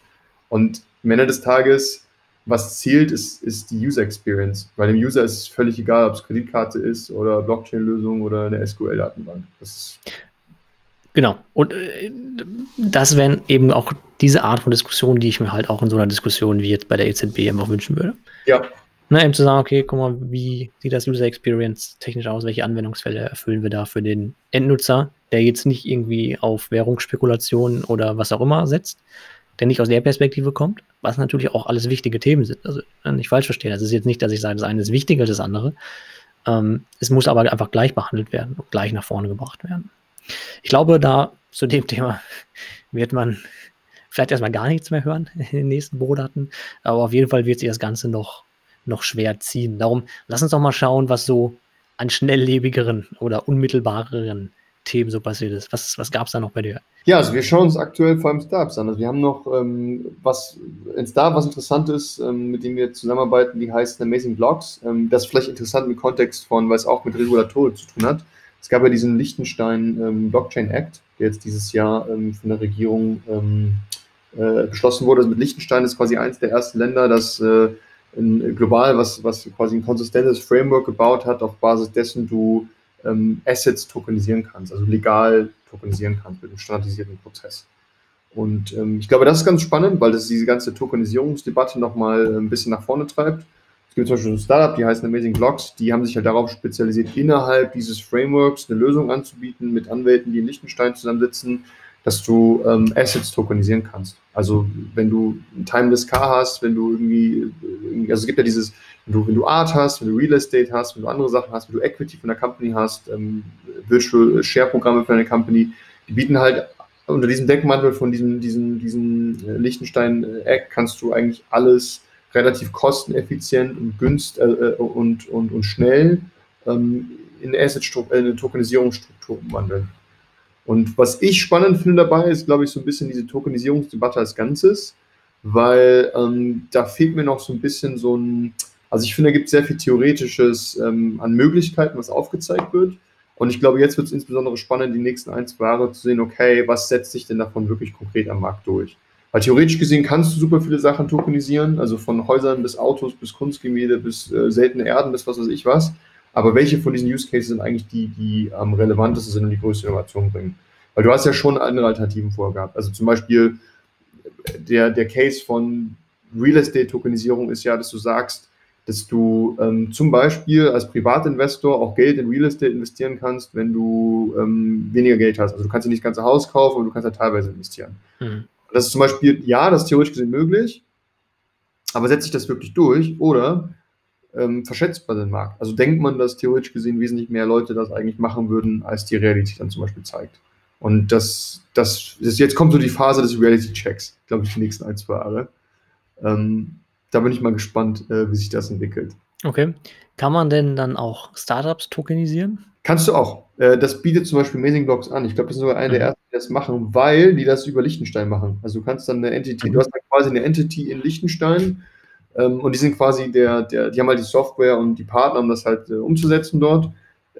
Und am Ende des Tages, was zählt, ist, ist die User Experience. Weil dem User ist es völlig egal, ob es Kreditkarte ist oder Blockchain-Lösung oder eine SQL-Datenbank. Das ist Genau. Und äh, das wären eben auch diese Art von Diskussionen, die ich mir halt auch in so einer Diskussion wie jetzt bei der EZB einfach wünschen würde. Ja. Ne, eben zu sagen: „Okay, guck mal, wie sieht das User Experience technisch aus? Welche Anwendungsfälle erfüllen wir da für den Endnutzer, der jetzt nicht irgendwie auf Währungsspekulation oder was auch immer setzt, der nicht aus der Perspektive kommt?“ Was natürlich auch alles wichtige Themen sind. Also, ne, nicht falsch verstehen. Das ist jetzt nicht, dass ich sage, das eine ist wichtiger als das andere. Ähm, es muss aber einfach gleich behandelt werden und gleich nach vorne gebracht werden. Ich glaube, da zu dem Thema wird man vielleicht erst mal gar nichts mehr hören in den nächsten Monaten, aber auf jeden Fall wird sich das Ganze noch noch schwer ziehen. Darum lass uns doch mal schauen, was so an schnelllebigeren oder unmittelbareren Themen so passiert ist. Was was gab's da noch bei dir? Ja, also wir schauen uns aktuell vor allem Startups an. Also wir haben noch, ähm, was ein Startup, was interessant ist, ähm, mit dem wir zusammenarbeiten, die heißt Amazing Blocks. Ähm, das ist vielleicht interessant im Kontext von, weil es auch mit Regulatorik zu tun hat. Es gab ja diesen Liechtenstein ähm, Blockchain Act, der jetzt dieses Jahr ähm, von der Regierung ähm, äh, beschlossen wurde. Also mit Liechtenstein ist quasi eins der ersten Länder, das äh, in, global was, was quasi ein konsistentes Framework gebaut hat, auf Basis dessen du ähm, Assets tokenisieren kannst, also legal tokenisieren kannst mit einem standardisierten Prozess. Und ähm, ich glaube, das ist ganz spannend, weil das diese ganze Tokenisierungsdebatte nochmal ein bisschen nach vorne treibt. Gibt zum Beispiel ein Startup, die heißt Amazing Blocks, die haben sich halt darauf spezialisiert, innerhalb dieses Frameworks eine Lösung anzubieten mit Anwälten, die in Liechtenstein zusammensitzen, dass du ähm, Assets tokenisieren kannst. Also wenn du ein Timeless Car hast, wenn du irgendwie, also es gibt ja dieses, wenn du, wenn du Art hast, wenn du Real Estate hast, wenn du andere Sachen hast, wenn du Equity von der Company hast, ähm, Virtual Share Programme für eine Company, die bieten halt unter diesem Deckmantel von diesem, diesem, diesem äh, Liechtenstein Act kannst du eigentlich alles relativ kosteneffizient und günstig äh, äh, und, und, und schnell ähm, in eine Tokenisierungsstruktur umwandeln. Und was ich spannend finde dabei, ist, glaube ich, so ein bisschen diese Tokenisierungsdebatte als Ganzes, weil ähm, da fehlt mir noch so ein bisschen so ein, also ich finde, da gibt es sehr viel Theoretisches ähm, an Möglichkeiten, was aufgezeigt wird. Und ich glaube, jetzt wird es insbesondere spannend, die nächsten ein, zwei Jahre zu sehen, okay, was setzt sich denn davon wirklich konkret am Markt durch? Weil theoretisch gesehen kannst du super viele Sachen tokenisieren, also von Häusern bis Autos, bis Kunstgemälde, bis äh, seltene Erden, bis was weiß ich was. Aber welche von diesen Use Cases sind eigentlich die, die am relevantesten sind und die größte Innovation bringen? Weil du hast ja schon andere Alternativen vorgehabt. Also zum Beispiel der, der Case von Real Estate Tokenisierung ist ja, dass du sagst, dass du ähm, zum Beispiel als Privatinvestor auch Geld in Real Estate investieren kannst, wenn du ähm, weniger Geld hast. Also du kannst ja nicht das ganze Haus kaufen, aber du kannst ja teilweise investieren. Mhm. Das ist zum Beispiel, ja, das ist theoretisch gesehen möglich, aber setzt sich das wirklich durch? Oder ähm, verschätzt man den Markt. Also denkt man, dass theoretisch gesehen wesentlich mehr Leute das eigentlich machen würden, als die Realität dann zum Beispiel zeigt. Und das, das, das jetzt kommt so die Phase des Reality-Checks, glaube ich, die nächsten ein, zwei Jahre. Ähm, da bin ich mal gespannt, äh, wie sich das entwickelt. Okay. Kann man denn dann auch Startups tokenisieren? Kannst du auch. Äh, das bietet zum Beispiel Amazing Blocks an. Ich glaube, das sind sogar eine mhm. der ersten, die das machen, weil die das über Liechtenstein machen. Also du kannst dann eine Entity, mhm. du hast dann quasi eine Entity in Liechtenstein ähm, und die sind quasi der, der, die haben halt die Software und die Partner, um das halt äh, umzusetzen dort.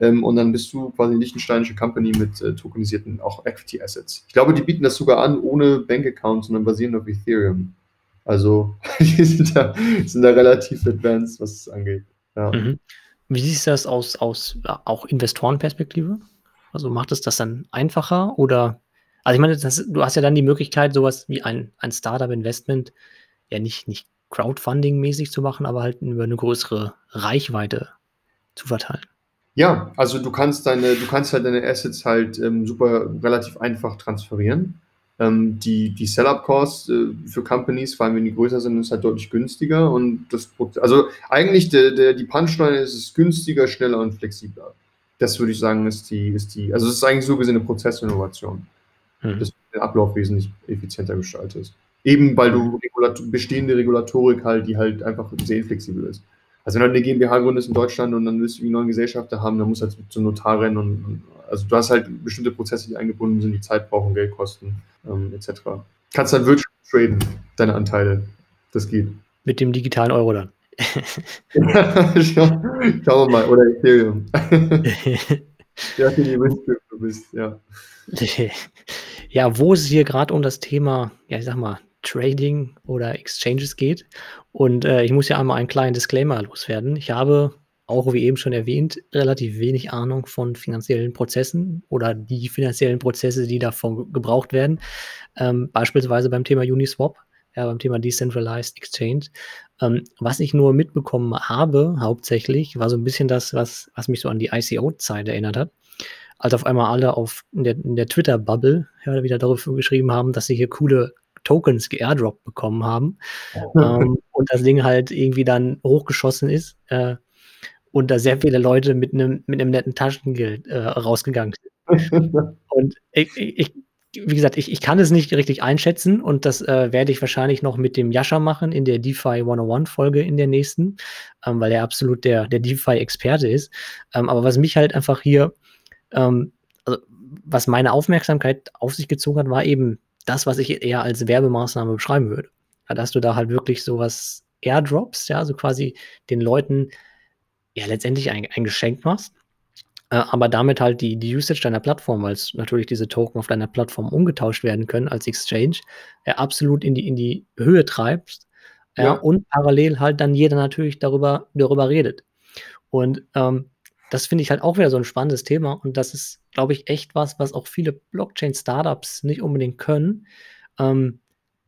Ähm, und dann bist du quasi eine liechtensteinische Company mit äh, tokenisierten auch Equity Assets. Ich glaube, die bieten das sogar an ohne Bankaccount, sondern basierend auf Ethereum. Also die sind da, sind da relativ advanced, was es angeht. Ja. Mhm. Wie siehst du das aus, aus auch Investorenperspektive? Also macht es das dann einfacher oder also ich meine, das, du hast ja dann die Möglichkeit, sowas wie ein, ein Startup-Investment ja nicht, nicht Crowdfunding-mäßig zu machen, aber halt über eine größere Reichweite zu verteilen. Ja, also du kannst deine, du kannst halt deine Assets halt ähm, super relativ einfach transferieren. Ähm, die die Setup-Costs äh, für Companies, vor allem wenn die größer sind, ist halt deutlich günstiger und das also eigentlich der, der, die Punchline ist es günstiger, schneller und flexibler. Das würde ich sagen, ist die, ist die, also es ist eigentlich so gesehen eine Prozessinnovation, hm. dass den Ablauf wesentlich effizienter gestaltest. Eben weil du Regulat bestehende Regulatorik halt, die halt einfach sehr inflexibel ist. Also wenn du eine GmbH gründest in Deutschland und dann willst du einen neuen Gesellschafter haben, dann musst du halt zum Notar rennen und, und, also du hast halt bestimmte Prozesse, die eingebunden sind, die Zeit brauchen, Geld kosten, ähm, etc. Kannst dann virtual traden, deine Anteile. Das geht. Mit dem digitalen Euro dann. Schauen wir mal. Oder Ethereum. ja, für die du bist, ja. Ja, wo es hier gerade um das Thema, ja, ich sag mal, Trading oder Exchanges geht. Und äh, ich muss ja einmal einen kleinen Disclaimer loswerden. Ich habe, auch wie eben schon erwähnt, relativ wenig Ahnung von finanziellen Prozessen oder die finanziellen Prozesse, die davon gebraucht werden. Ähm, beispielsweise beim Thema Uniswap. ja, beim Thema Decentralized Exchange. Ähm, was ich nur mitbekommen habe, hauptsächlich, war so ein bisschen das, was, was mich so an die ICO-Zeit erinnert hat. Als auf einmal alle auf in der, der Twitter-Bubble ja, wieder darüber geschrieben haben, dass sie hier coole Tokens geairdroppt bekommen haben. ähm, und das Ding halt irgendwie dann hochgeschossen ist. Äh, und da sehr viele Leute mit einem mit einem netten Taschengeld äh, rausgegangen sind. und ich, ich, wie gesagt, ich, ich kann es nicht richtig einschätzen und das äh, werde ich wahrscheinlich noch mit dem Jascha machen in der DeFi 101 Folge in der nächsten, ähm, weil er absolut der, der DeFi-Experte ist. Ähm, aber was mich halt einfach hier, ähm, also was meine Aufmerksamkeit auf sich gezogen hat, war eben das, was ich eher als Werbemaßnahme beschreiben würde. Ja, dass du da halt wirklich sowas Airdrops, ja, also quasi den Leuten ja letztendlich ein, ein Geschenk machst äh, aber damit halt die, die Usage deiner Plattform, weil es natürlich diese Token auf deiner Plattform umgetauscht werden können als Exchange, äh, absolut in die, in die Höhe treibst. Ja. ja. und parallel halt dann jeder natürlich darüber, darüber redet. Und ähm, das finde ich halt auch wieder so ein spannendes Thema. Und das ist, glaube ich, echt was, was auch viele Blockchain-Startups nicht unbedingt können. Ähm,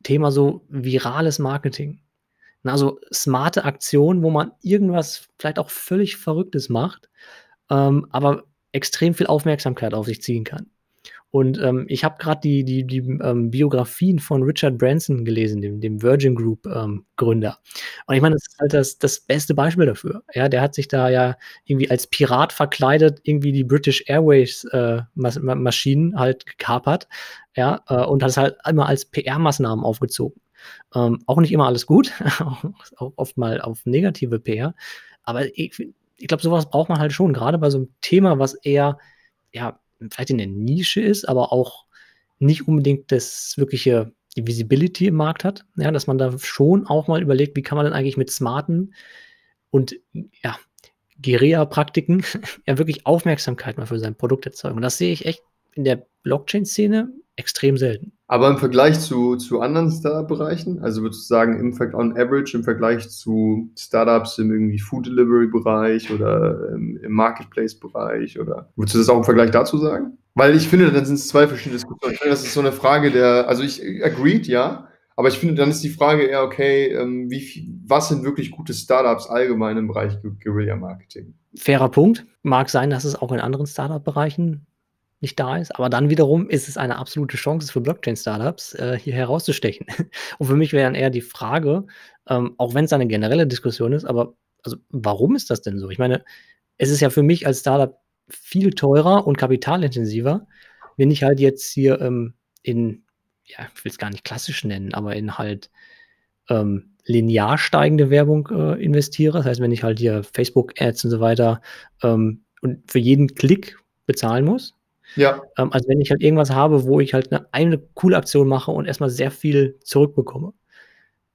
Thema so virales Marketing. Also smarte Aktionen, wo man irgendwas vielleicht auch völlig Verrücktes macht ähm, aber extrem viel Aufmerksamkeit auf sich ziehen kann. Und ähm, ich habe gerade die, die, die ähm, Biografien von Richard Branson gelesen, dem, dem Virgin Group ähm, Gründer. Und ich meine, das ist halt das, das beste Beispiel dafür. Ja, der hat sich da ja irgendwie als Pirat verkleidet, irgendwie die British Airways äh, Mas Maschinen halt gekapert. Ja, äh, und hat es halt immer als PR-Maßnahmen aufgezogen. Ähm, auch nicht immer alles gut, auch oft mal auf negative PR. Aber ich, ich glaube, sowas braucht man halt schon, gerade bei so einem Thema, was eher, ja, vielleicht in der Nische ist, aber auch nicht unbedingt das wirkliche, die Visibility im Markt hat. Ja, dass man da schon auch mal überlegt, wie kann man denn eigentlich mit smarten und ja, Guerilla-Praktiken ja wirklich Aufmerksamkeit mal für sein Produkt erzeugen. Und das sehe ich echt in der Blockchain-Szene extrem selten. Aber im Vergleich zu, zu anderen Startup-Bereichen, also würdest du sagen, im on average im Vergleich zu Startups im irgendwie Food Delivery-Bereich oder im, im Marketplace-Bereich oder würdest du das auch im Vergleich dazu sagen? Weil ich finde, dann sind es zwei verschiedene Diskussionen. Ich finde, das ist so eine Frage der, also ich agreed, ja, aber ich finde, dann ist die Frage eher, okay, ähm, wie viel, was sind wirklich gute Startups allgemein im Bereich Guerilla-Marketing? Fairer Punkt. Mag sein, dass es auch in anderen Startup-Bereichen nicht da ist. Aber dann wiederum ist es eine absolute Chance für Blockchain-Startups, äh, hier herauszustechen. Und für mich wäre dann eher die Frage, ähm, auch wenn es eine generelle Diskussion ist, aber also warum ist das denn so? Ich meine, es ist ja für mich als Startup viel teurer und kapitalintensiver, wenn ich halt jetzt hier ähm, in, ja, ich will es gar nicht klassisch nennen, aber in halt ähm, linear steigende Werbung äh, investiere. Das heißt, wenn ich halt hier Facebook-Ads und so weiter ähm, und für jeden Klick bezahlen muss, ja. Ähm, also wenn ich halt irgendwas habe, wo ich halt eine, eine coole Aktion mache und erstmal sehr viel zurückbekomme.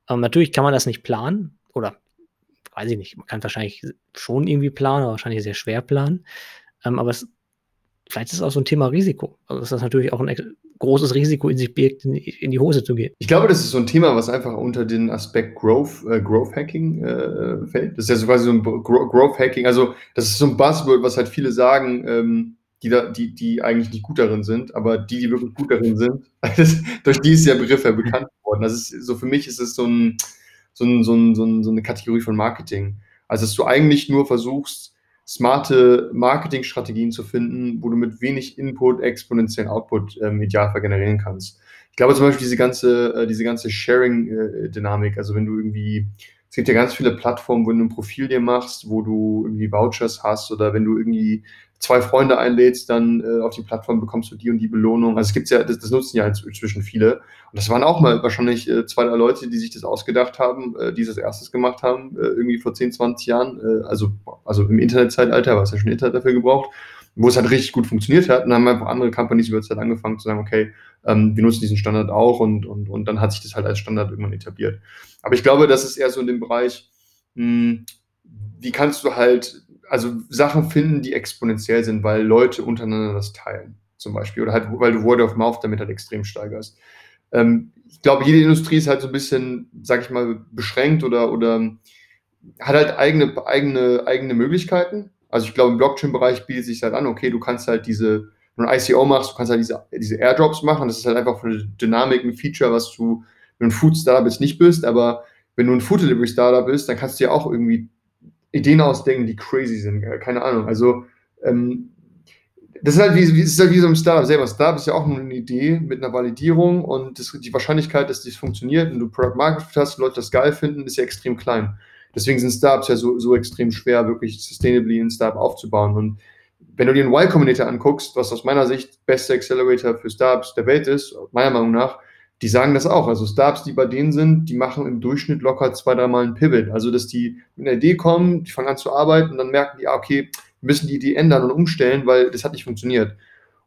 Ähm, natürlich kann man das nicht planen oder weiß ich nicht, man kann wahrscheinlich schon irgendwie planen, aber wahrscheinlich sehr schwer planen. Ähm, aber es, vielleicht ist es auch so ein Thema Risiko. Also das natürlich auch ein großes Risiko in sich birgt, in, in, die Hose zu gehen. Ich glaube, das ist so ein Thema, was einfach unter den Aspekt Growth, äh, Growth Hacking äh, fällt. Das ist ja so quasi so ein Growth Hacking. Also das ist so ein Buzzword, was halt viele sagen, ähm, die, da, die, die eigentlich nicht gut darin sind, aber die, die wirklich gut darin sind, durch die ist der Begriff ja bekannt worden. Das ist so für mich ist es so, ein, so, ein, so, ein, so, ein, so eine Kategorie von Marketing. Also dass du eigentlich nur versuchst, smarte Marketingstrategien zu finden, wo du mit wenig Input exponentiellen Output ähm, im Idealfall generieren kannst. Ich glaube zum Beispiel diese ganze, äh, diese ganze Sharing-Dynamik, also wenn du irgendwie, es gibt ja ganz viele Plattformen, wo du ein Profil dir machst, wo du irgendwie Vouchers hast oder wenn du irgendwie zwei Freunde einlädst, dann äh, auf die Plattform bekommst du die und die Belohnung. Also es gibt ja, das, das, nutzen ja inzwischen viele. Und das waren auch mal wahrscheinlich äh, zwei, drei Leute, die sich das ausgedacht haben, äh, die das erstes gemacht haben, äh, irgendwie vor 10, 20 Jahren. Äh, also, also im Internetzeitalter, was ja schon Internet dafür gebraucht, wo es halt richtig gut funktioniert hat. Und dann haben einfach andere Companies über Zeit angefangen zu sagen, okay, ähm, wir nutzen diesen Standard auch und, und, und dann hat sich das halt als Standard irgendwann etabliert. Aber ich glaube, das ist eher so in dem Bereich, mh, hm, wie kannst du halt also Sachen finden, die exponentiell sind, weil Leute untereinander das teilen, zum Beispiel. Oder halt, weil du Word of Mouth damit halt extrem steigerst. Ähm, ich glaube, jede Industrie ist halt so ein bisschen, sag ich mal, beschränkt oder, oder hat halt eigene, eigene, eigene Möglichkeiten. Also ich glaube, im Blockchain-Bereich bietet sich halt an, okay, du kannst halt diese, wenn du ein ICO machst, du kannst halt diese, diese Airdrops machen. Das ist halt einfach der Dynamik ein Feature, was du wenn du ein Food-Startup jetzt nicht bist, aber wenn du ein Food-Delivery-Startup bist, dann kannst du ja auch irgendwie Ideen ausdenken, die crazy sind. Keine Ahnung. Also, ähm, das ist halt wie, ist halt wie so ein Startup selber. Startup ist ja auch nur eine Idee mit einer Validierung und das, die Wahrscheinlichkeit, dass dies funktioniert und du Product Market hast, Leute das geil finden, ist ja extrem klein. Deswegen sind Startups ja so, so extrem schwer, wirklich sustainably ein Startup aufzubauen. Und wenn du dir einen Y Combinator anguckst, was aus meiner Sicht beste Accelerator für Startups der Welt ist, meiner Meinung nach, die sagen das auch. Also Startups, die bei denen sind, die machen im Durchschnitt locker zwei, dreimal einen Pivot. Also, dass die mit einer Idee kommen, die fangen an zu arbeiten und dann merken die, ah, okay, müssen die Idee ändern und umstellen, weil das hat nicht funktioniert.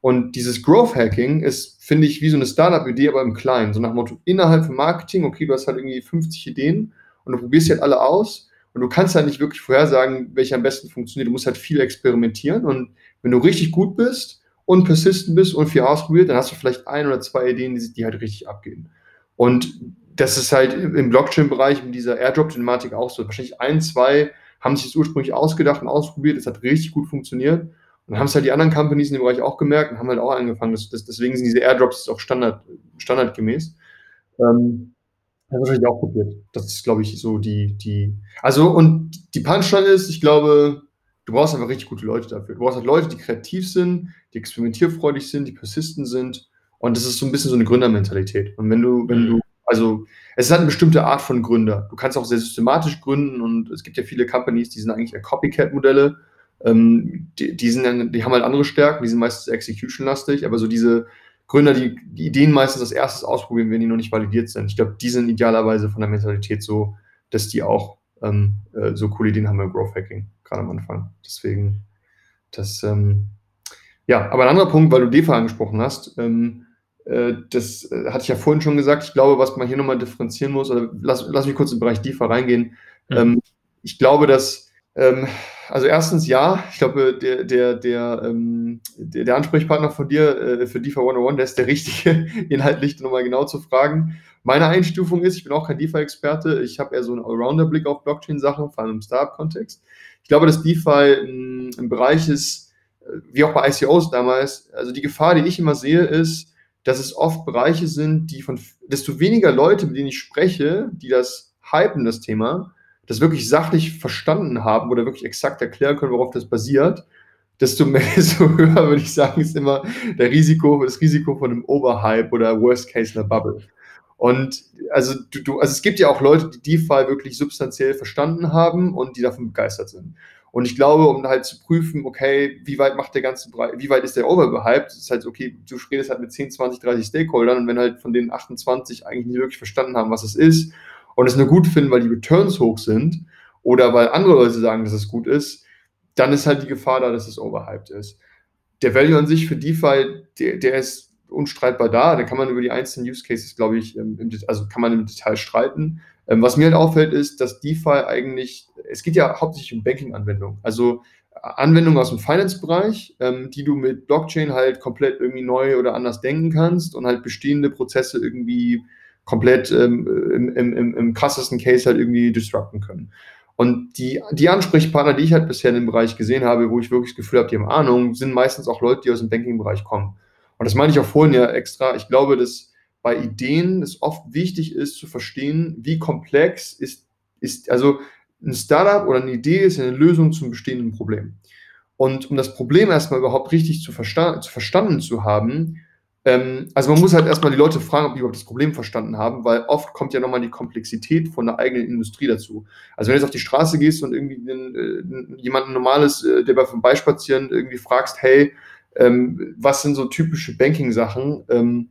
Und dieses Growth Hacking ist, finde ich, wie so eine Startup-Idee, aber im Kleinen. So nach dem Motto, innerhalb von Marketing, okay, du hast halt irgendwie 50 Ideen und du probierst halt alle aus und du kannst halt nicht wirklich vorhersagen, welche am besten funktioniert. Du musst halt viel experimentieren und wenn du richtig gut bist und persistent bist und viel ausprobiert, dann hast du vielleicht ein oder zwei Ideen, die, die halt richtig abgehen. Und das ist halt im Blockchain-Bereich mit dieser Airdrop-Thematik auch so. Wahrscheinlich ein, zwei haben sich das ursprünglich ausgedacht und ausprobiert. Es hat richtig gut funktioniert. Und dann haben es halt die anderen Companies in dem Bereich auch gemerkt und haben halt auch angefangen. Das, das, deswegen sind diese Airdrops auch Standard, standardgemäß. Ähm, das wahrscheinlich auch probiert. Das ist, glaube ich, so die, die. Also, und die Punchline ist, ich glaube, du brauchst einfach richtig gute Leute dafür. Du brauchst halt Leute, die kreativ sind, die experimentierfreudig sind, die persistent sind. Und das ist so ein bisschen so eine Gründermentalität. Und wenn du, wenn du also es ist halt eine bestimmte Art von Gründer. Du kannst auch sehr systematisch gründen und es gibt ja viele Companies, die sind eigentlich eher Copycat-Modelle. Ähm, die, die, sind, die haben halt andere Stärken, die sind meistens execution-lastig, aber so diese Gründer, die, die Ideen meistens als erstes ausprobieren, wenn die noch nicht validiert sind. Ich glaube, die sind idealerweise von der Mentalität so, dass die auch ähm, äh, so coole Ideen haben beim Growth Hacking, gerade am Anfang. Deswegen, das, ähm, ja, aber ein anderer Punkt, weil du DeFi angesprochen hast, ähm, äh, das äh, hatte ich ja vorhin schon gesagt. Ich glaube, was man hier nochmal differenzieren muss, oder lass, lass mich kurz im Bereich DeFi reingehen. Mhm. Ähm, ich glaube, dass, ähm, also erstens ja, ich glaube, der, der, der, ähm, der, der, Ansprechpartner von dir äh, für DeFi 101, der ist der richtige, inhaltlich nochmal genau zu fragen. Meine Einstufung ist, ich bin auch kein DeFi-Experte, ich habe eher so einen Allrounder-Blick auf Blockchain-Sachen, vor allem im Startup-Kontext. Ich glaube, dass DeFi ein Bereich ist, wie auch bei ICOs damals, also die Gefahr, die ich immer sehe, ist, dass es oft Bereiche sind, die von desto weniger Leute, mit denen ich spreche, die das hypen, das Thema, das wirklich sachlich verstanden haben oder wirklich exakt erklären können, worauf das basiert, desto mehr, desto höher würde ich sagen, ist immer der Risiko, das Risiko von einem Overhype oder Worst Case einer Bubble. Und also du, du, also es gibt ja auch Leute, die DeFi wirklich substanziell verstanden haben und die davon begeistert sind. Und ich glaube, um halt zu prüfen, okay, wie weit macht der ganze wie weit ist der overbehyped, ist halt, okay, du redest halt mit 10, 20, 30 Stakeholdern und wenn halt von den 28 eigentlich nicht wirklich verstanden haben, was es ist und es nur gut finden, weil die Returns hoch sind oder weil andere Leute sagen, dass es gut ist, dann ist halt die Gefahr da, dass es overhyped ist. Der Value an sich für DeFi, der, der ist unstreitbar da. Da kann man über die einzelnen Use Cases, glaube ich, also kann man im Detail streiten. Ähm, was mir halt auffällt, ist, dass DeFi eigentlich, es geht ja hauptsächlich um Banking-Anwendungen. Also äh, Anwendungen aus dem Finance-Bereich, ähm, die du mit Blockchain halt komplett irgendwie neu oder anders denken kannst und halt bestehende Prozesse irgendwie komplett ähm, im, im, im, krassesten Case halt irgendwie disrupten können. Und die, die Ansprechpartner, die ich halt bisher in dem Bereich gesehen habe, wo ich wirklich das Gefühl habe, die haben Ahnung, sind meistens auch Leute, die aus dem Banking-Bereich kommen. Und das meine ich auch vorhin ja extra. Ich glaube, dass bei Ideen es oft wichtig ist zu verstehen, wie komplex ist, ist also ein Startup oder eine Idee ist eine Lösung zum bestehenden Problem. Und um das Problem erstmal überhaupt richtig zu, versta zu verstanden zu haben, ähm, also man muss halt erstmal die Leute fragen, ob die überhaupt das Problem verstanden haben, weil oft kommt ja nochmal die Komplexität von der eigenen Industrie dazu. Also wenn du jetzt auf die Straße gehst und irgendwie den, äh, jemanden normales, äh, der bei vorbeispazieren irgendwie fragst, hey, ähm, was sind so typische Banking-Sachen? Ähm,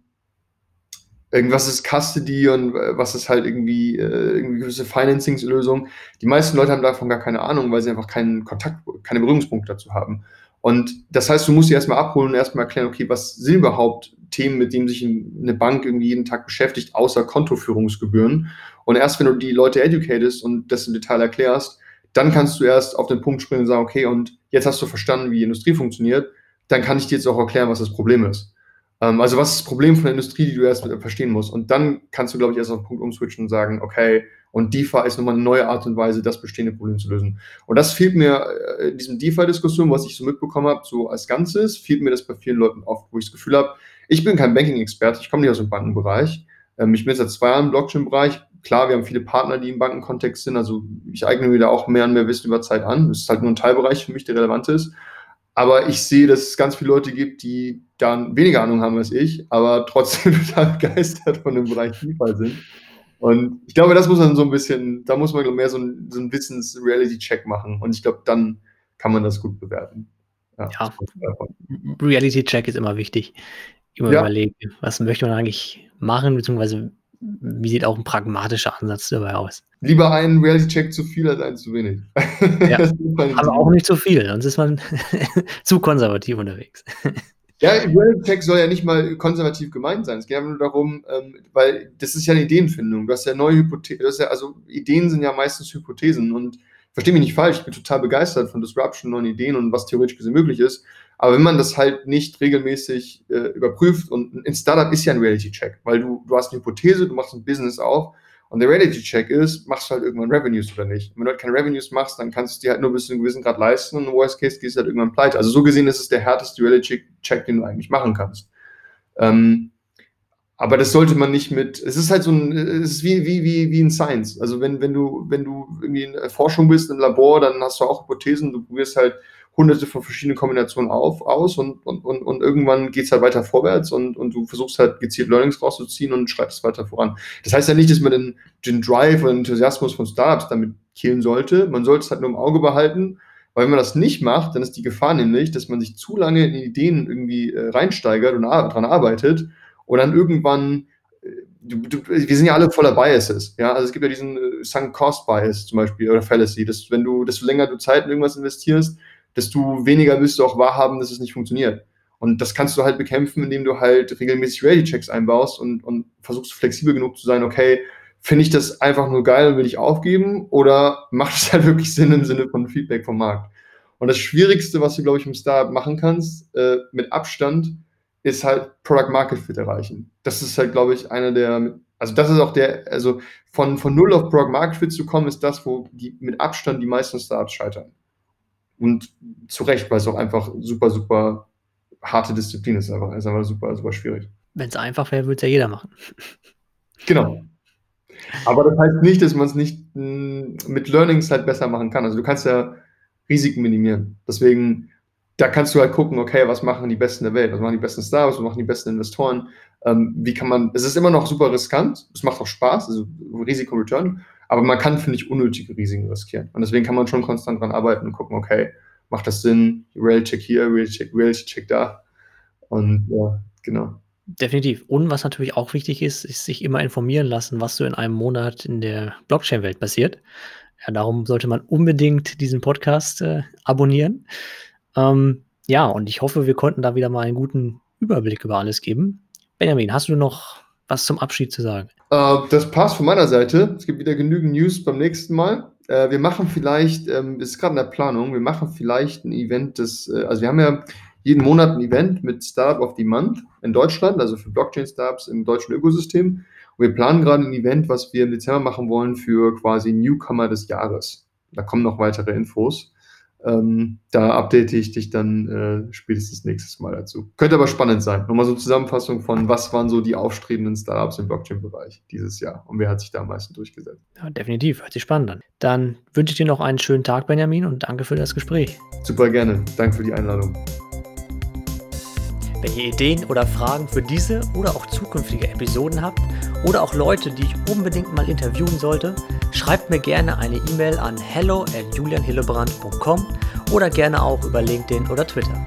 irgendwas ist Custody und äh, was ist halt irgendwie, äh, irgendwie gewisse Financingslösung. Die meisten Leute haben davon gar keine Ahnung, weil sie einfach keinen Kontakt, keine Berührungspunkte dazu haben. Und das heißt, du musst sie erstmal abholen und erstmal erklären, okay, was sind überhaupt Themen, mit denen sich eine Bank irgendwie jeden Tag beschäftigt, außer Kontoführungsgebühren. Und erst wenn du die Leute educatest und das im Detail erklärst, dann kannst du erst auf den Punkt springen und sagen, okay, und jetzt hast du verstanden, wie die Industrie funktioniert, dann kann ich dir jetzt auch erklären, was das Problem ist. Ähm, also was ist das Problem von der Industrie, die du erst verstehen musst? Und dann kannst du, glaube ich, erst auf den Punkt umswitchen und sagen, okay, und DeFi ist nochmal eine neue Art und Weise, das bestehende Problem zu lösen. Und das fehlt mir äh, in diesem DeFi-Diskussion, was ich so mitbekommen habe, so als Ganzes, fehlt mir das bei vielen Leuten oft, wo ich das Gefühl habe, ich bin kein Banking-Experte, ich komme nicht aus dem Bankenbereich, Ähm, ich bin jetzt seit zwei Jahren im Blockchain-Bereich. Klar, wir haben viele Partner, die im Bankenkontext sind. Also ich eigne mir da auch mehr und mehr Wissen über Zeit an. Das ist halt nur ein Teilbereich für mich, der relevant ist. Aber ich sehe, dass es ganz viele Leute gibt, die da weniger Ahnung haben als ich, aber trotzdem total begeistert von dem Bereich DeFi sind. Und ich glaube, das muss man so ein bisschen, da muss man mehr so einen, so einen Wissens-Reality-Check machen. Und ich glaube, dann kann man das gut bewerten. Ja, ja Reality-Check ist immer wichtig. Immer ja. überlegen, was möchte man eigentlich machen, beziehungsweise wie sieht auch ein pragmatischer Ansatz dabei aus? Lieber einen Reality-Check zu viel als einen zu wenig. Ja, aber auch nicht zu viel, sonst ist man zu konservativ unterwegs. Ja, Reality-Check soll ja nicht mal konservativ gemeint sein. Es geht einfach nur darum, ähm, weil das ist ja eine Ideenfindung. Du hast ja neue Hypothesen, ja, also Ideen sind ja meistens Hypothesen und verstehe mich nicht falsch, ich bin total begeistert von Disruption, neuen Ideen und was theoretisch gesehen möglich ist. Aber wenn man das halt nicht regelmäßig äh, überprüft und ein Startup ist ja ein Reality-Check, weil du, du hast eine Hypothese, du machst ein Business auf und der Reality-Check ist, machst du halt irgendwann Revenues oder nicht. Und wenn du halt keine Revenues machst, dann kannst du dir halt nur bis zu einem gewissen Grad leisten und im Worst Case gehst du halt irgendwann pleite. Also so gesehen ist es der härteste Reality-Check, den du eigentlich machen kannst. Ähm, aber das sollte man nicht mit, es ist halt so ein, es ist wie, wie, wie, wie in Science. Also wenn, wenn du, wenn du irgendwie in Forschung bist im Labor, dann hast du auch Hypothesen, du probierst halt hunderte von verschiedenen Kombinationen auf, aus und, und, und, und irgendwann geht es halt weiter vorwärts und, und du versuchst halt gezielt Learnings rauszuziehen und schreibst weiter voran. Das heißt ja nicht, dass man den, den Drive und Enthusiasmus von Startups damit killen sollte. Man sollte es halt nur im Auge behalten, weil wenn man das nicht macht, dann ist die Gefahr nämlich, dass man sich zu lange in Ideen irgendwie äh, reinsteigert und daran arbeitet und dann irgendwann äh, Du, du, wir sind ja alle voller Biases, ja. Also es gibt ja diesen äh, Sunk Cost Bias zum Beispiel oder Fallacy, dass wenn du, desto länger du Zeit in irgendwas investierst, desto weniger wirst du auch wahrhaben, dass es nicht funktioniert. Und das kannst du halt bekämpfen, indem du halt regelmäßig Reality-Checks einbaust und, und versuchst flexibel genug zu sein, okay, finde ich das einfach nur geil und will ich aufgeben oder macht es halt wirklich Sinn im Sinne von Feedback vom Markt? Und das Schwierigste, was du, glaube ich, im Startup machen kannst, äh, mit Abstand, ist halt Product Market Fit erreichen. Das ist halt, glaube ich, einer der, also das ist auch der, also von, von null auf Product Market Fit zu kommen, ist das, wo die mit Abstand die meisten Startups scheitern. Und zu Recht, weil es auch einfach super, super harte Disziplin ist. Einfach, ist einfach super, super schwierig. Wenn es einfach wäre, würde es ja jeder machen. Genau. Aber das heißt nicht, dass man es nicht mh, hm, mit Learnings halt besser machen kann. Also du kannst ja Risiken minimieren. Deswegen, da kannst du halt gucken, okay, was machen die Besten der Welt? Was machen die besten Stars? Was machen die besten Investoren? Ähm, wie kann man, es ist immer noch super riskant. Es macht auch Spaß, also Risiko-Return. Aber man kann, finde ich, unnötige Risiken riskieren. Und deswegen kann man schon konstant dran arbeiten und gucken, okay, macht das Sinn? Reality-Check hier, Reality-Check, Reality-Check da. Und ja, genau. Definitiv. Und was natürlich auch wichtig ist, ist sich immer informieren lassen, was so in einem Monat in der Blockchain-Welt passiert. Ja, darum sollte man unbedingt diesen Podcast äh, abonnieren. Ähm, ja, und ich hoffe, wir konnten da wieder mal einen guten Überblick über alles geben. Benjamin, hast du noch was zum Abschied zu sagen? Äh, das passt von meiner Seite. Es gibt wieder genügend News beim nächsten Mal. Äh, wir machen vielleicht, ähm, ist gerade in der Planung, wir machen vielleicht ein Event des, äh, also wir haben ja jeden Monat ein Event mit Startup of the Month in Deutschland, also für Blockchain-Startups im deutschen Ökosystem. Und wir planen gerade ein Event, was wir im Dezember machen wollen für quasi Newcomer des Jahres. Da kommen noch weitere Infos. Ähm, da update ich dich dann äh, spätestens nächstes Mal dazu. Könnte aber spannend sein. Nochmal so eine Zusammenfassung von, was waren so die aufstrebenden Startups im Blockchain-Bereich dieses Jahr und wer hat sich da am meisten durchgesetzt. Ja, definitiv, hört sich spannend an. Dann wünsche ich dir noch einen schönen Tag, Benjamin, und danke für das Gespräch. Super gerne. Danke für die Einladung. Wenn ihr Ideen oder Fragen für diese oder auch zukünftige Episoden habt oder auch Leute, die ich unbedingt mal interviewen sollte, schreibt mir gerne eine E-Mail an hello at julianhillebrand.com oder gerne auch über LinkedIn oder Twitter.